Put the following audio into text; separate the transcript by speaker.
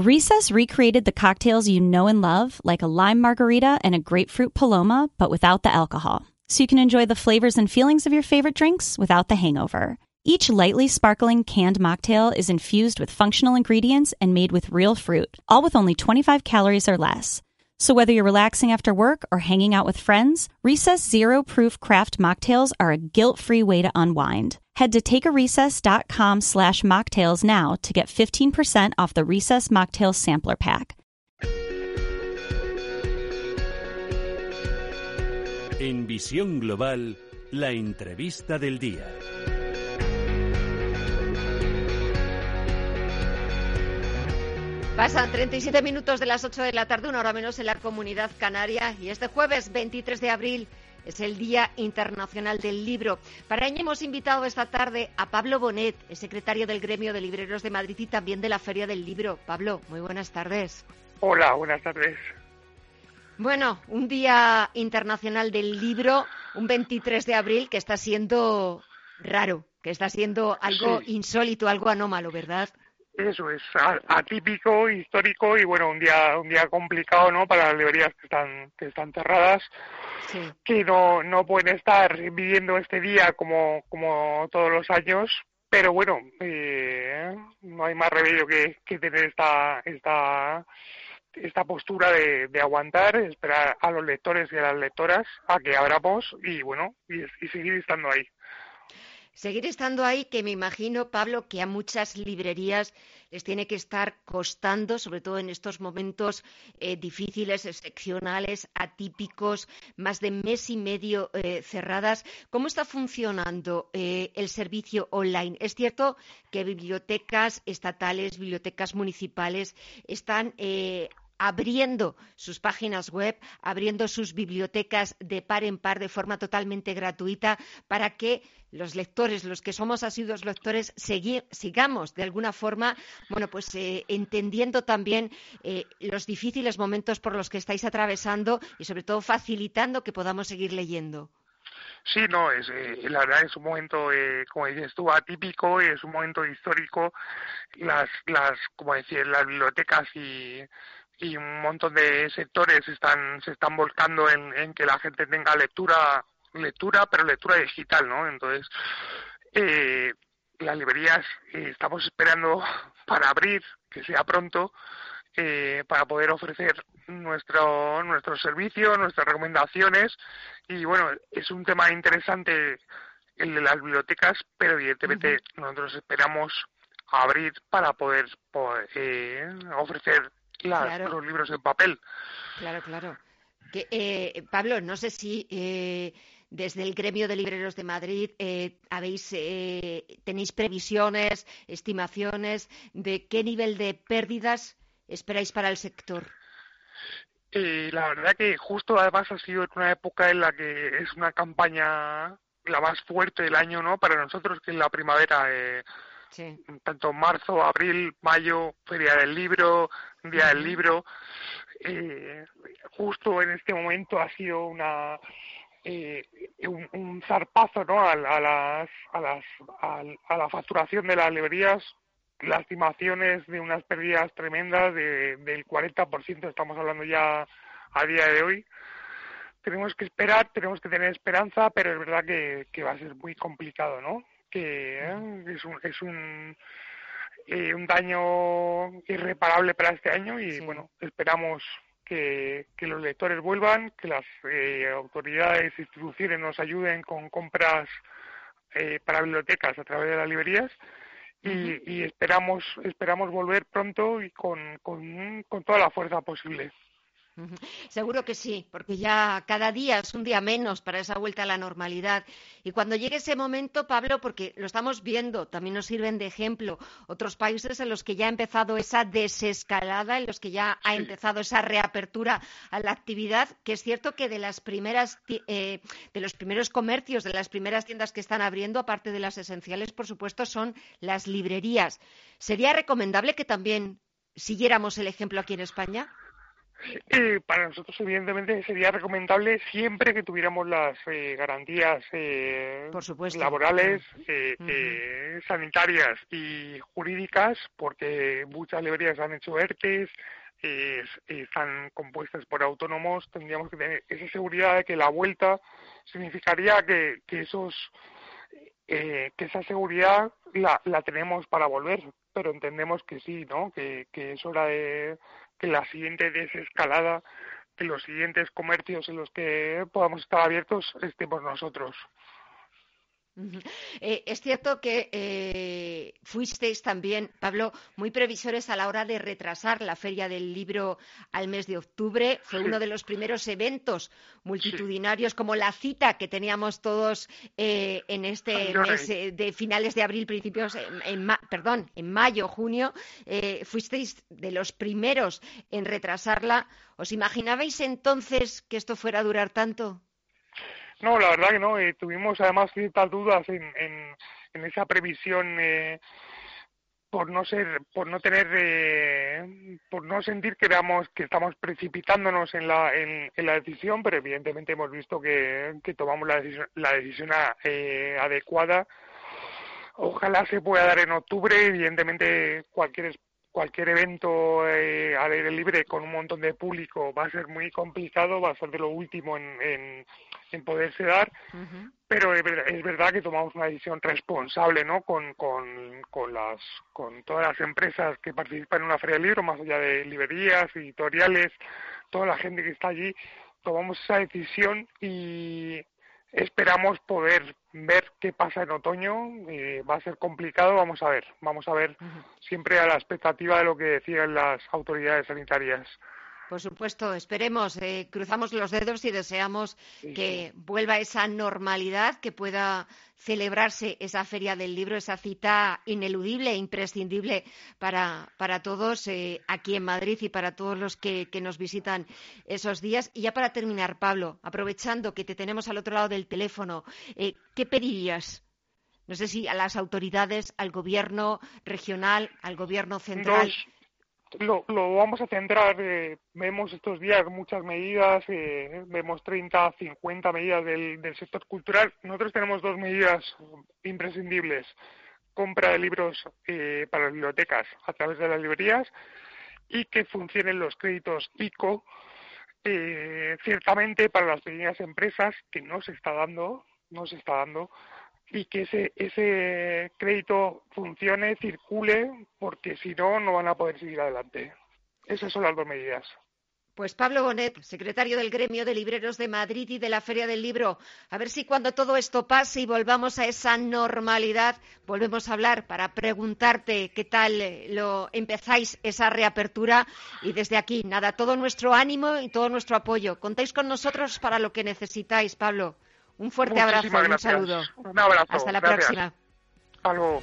Speaker 1: Recess recreated the cocktails you know and love, like a lime margarita and a grapefruit paloma, but without the alcohol. So you can enjoy the flavors and feelings of your favorite drinks without the hangover. Each lightly sparkling canned mocktail is infused with functional ingredients and made with real fruit, all with only 25 calories or less. So whether you're relaxing after work or hanging out with friends, Recess Zero Proof Craft Mocktails are a guilt-free way to unwind. Head to takearecess.com slash mocktails now to get 15% off the Recess Mocktails Sampler Pack.
Speaker 2: En Visión Global, la entrevista del día.
Speaker 3: Pasan 37 minutos de las 8 de la tarde, una hora menos en la comunidad canaria, y este jueves 23 de abril es el Día Internacional del Libro. Para ello hemos invitado esta tarde a Pablo Bonet, el secretario del Gremio de Libreros de Madrid y también de la Feria del Libro. Pablo, muy buenas tardes.
Speaker 4: Hola, buenas tardes.
Speaker 3: Bueno, un Día Internacional del Libro, un 23 de abril que está siendo raro, que está siendo algo
Speaker 4: Sí.
Speaker 3: insólito, algo anómalo, ¿verdad?
Speaker 4: Eso es atípico, histórico y bueno, un día un día complicado, ¿no? Para las librerías que están que están cerradas,
Speaker 3: Sí.
Speaker 4: que no no pueden estar viviendo este día como como todos los años, pero bueno, eh, no hay más remedio que, que tener esta esta esta postura de, de aguantar, esperar a los lectores y a las lectoras a que abramos y bueno, y, y seguir estando ahí.
Speaker 3: Seguir estando ahí, que me imagino, Pablo, que a muchas librerías les tiene que estar costando, sobre todo en estos momentos eh, difíciles, excepcionales, atípicos, más de mes y medio eh, cerradas. ¿Cómo está funcionando eh, el servicio online? Es cierto que bibliotecas estatales, bibliotecas municipales están abriendo sus páginas web, abriendo sus bibliotecas de par en par de forma totalmente gratuita para que los lectores, los que somos asiduos lectores, sigamos de alguna forma, bueno, pues eh, entendiendo también eh, los difíciles momentos por los que estáis atravesando y sobre todo facilitando que podamos seguir leyendo.
Speaker 4: Sí, no, es, eh, la verdad es un momento, eh, como dices tú, atípico, es un momento histórico. Las, las, como decir, las bibliotecas y, y un montón de sectores están, se están volcando en, en que la gente tenga lectura, lectura, pero lectura digital, ¿no? Entonces, eh, las librerías eh, estamos esperando para abrir, que sea pronto, eh, para poder ofrecer nuestro nuestro servicio, nuestras recomendaciones y bueno, es un tema interesante el de las bibliotecas, pero evidentemente nosotros esperamos abrir para poder, poder, eh, ofrecer las-
Speaker 3: Claro.
Speaker 4: los libros en papel.
Speaker 3: Claro, claro. Que, eh, Pablo, no sé si eh, desde el gremio de libreros de Madrid eh, habéis eh, tenéis previsiones, estimaciones de qué nivel de pérdidas esperáis para el sector.
Speaker 4: Eh, la verdad que justo además ha sido en una época en la que es una campaña la más fuerte del año, ¿no? Para nosotros que es la primavera, eh,
Speaker 3: Sí.
Speaker 4: tanto marzo, abril, mayo, Feria del Libro, Día del Libro. Eh, justo en este momento ha sido una eh, un, un zarpazo ¿no? a, a las, a, las, a, a la facturación de las librerías, las estimaciones de unas pérdidas tremendas de, del 40%, estamos hablando ya a día de hoy. Tenemos que esperar, tenemos que tener esperanza, pero es verdad que, que va a ser muy complicado, ¿no? Que eh, es un, es un, eh, un daño irreparable para este año y
Speaker 3: Sí.
Speaker 4: bueno, esperamos que, que los lectores vuelvan, que las eh, autoridades e instituciones nos ayuden con compras eh, para bibliotecas a través de las librerías y, y esperamos esperamos volver pronto y con, con, con toda la fuerza posible.
Speaker 3: Seguro que sí, porque ya cada día es un día menos para esa vuelta a la normalidad. Y cuando llegue ese momento, Pablo, porque lo estamos viendo, también nos sirven de ejemplo otros países en los que ya ha empezado esa desescalada, en los que ya ha
Speaker 4: Sí.
Speaker 3: empezado esa reapertura a la actividad, que es cierto que de las primeras eh, de los primeros comercios, de las primeras tiendas que están abriendo, aparte de las esenciales, por supuesto, son las librerías. ¿Sería recomendable que también siguiéramos el ejemplo aquí en España?
Speaker 4: Eh, para nosotros, evidentemente, sería recomendable siempre que tuviéramos las eh, garantías eh, laborales, sanitarias y jurídicas, porque muchas librerías han hecho ERTES, están compuestas por autónomos, tendríamos que tener esa seguridad de que la vuelta significaría que, que esos que esa seguridad la, la tenemos para volver, pero entendemos que sí, ¿no? Que, que es hora de que la siguiente desescalada, que los siguientes comercios en los que podamos estar abiertos estemos nosotros.
Speaker 3: Eh, es cierto que eh, fuisteis también, Pablo, muy previsores a la hora de retrasar la Feria del Libro al mes de octubre. Fue uno de los primeros eventos multitudinarios, como la cita que teníamos todos eh, en este mes de finales de abril, principios, en, perdón, en mayo, junio. fuisteis de los primeros en retrasarla. ¿Os imaginabais entonces que esto fuera a durar tanto?
Speaker 4: No, la verdad que no. Eh, tuvimos además ciertas dudas en, en, esa previsión eh, por no ser, por no tener, eh, por no sentir que que estamos precipitándonos en la, en, la decisión, pero evidentemente hemos visto que, que tomamos la decisión, la decisión adecuada. Ojalá se pueda dar en octubre. Evidentemente cualquier cualquier evento eh, al aire libre con un montón de público va a ser muy complicado, va a ser de lo último en, en, poderse dar, pero es, verdad que tomamos una decisión responsable, ¿no? Con, con, con, las, con todas las empresas que participan en una feria de libro, más allá de librerías, editoriales, toda la gente que está allí, tomamos esa decisión y esperamos poder ver qué pasa en otoño. Eh, va a ser complicado, vamos a ver. Vamos a ver siempre a la expectativa de lo que decían las autoridades sanitarias.
Speaker 3: Por supuesto, esperemos, eh, cruzamos los dedos y deseamos que vuelva esa normalidad, que pueda celebrarse esa feria del libro, esa cita ineludible e imprescindible para, todos eh, aquí en Madrid y para todos los que, nos visitan esos días. Y ya para terminar, Pablo, aprovechando que te tenemos al otro lado del teléfono, eh, ¿qué pedirías? No sé si a las autoridades, al gobierno regional, al gobierno central
Speaker 4: lo, lo vamos a centrar. Eh, vemos estos días muchas medidas, eh, vemos 30, 50 medidas del, sector cultural. Nosotros tenemos dos medidas imprescindibles. Compra de libros eh, para las bibliotecas a través de las librerías y que funcionen los créditos ICO. ciertamente para las pequeñas empresas que no se está dando, no se está dando, y que ese, crédito funcione, circule, porque si no, no van a poder seguir adelante. Esas son las dos medidas.
Speaker 3: Pues Pablo Bonet, secretario del Gremio de Libreros de Madrid y de la Feria del Libro, a ver si cuando todo esto pase y volvamos a esa normalidad, volvemos a hablar para preguntarte qué tal eh, lo empezáis esa reapertura y desde aquí, nada, todo nuestro ánimo y todo nuestro apoyo. Contáis con nosotros para lo que necesitáis, Pablo. Un fuerte abrazo y un saludo.
Speaker 4: Un abrazo.
Speaker 3: Hasta la próxima.
Speaker 4: Hasta luego.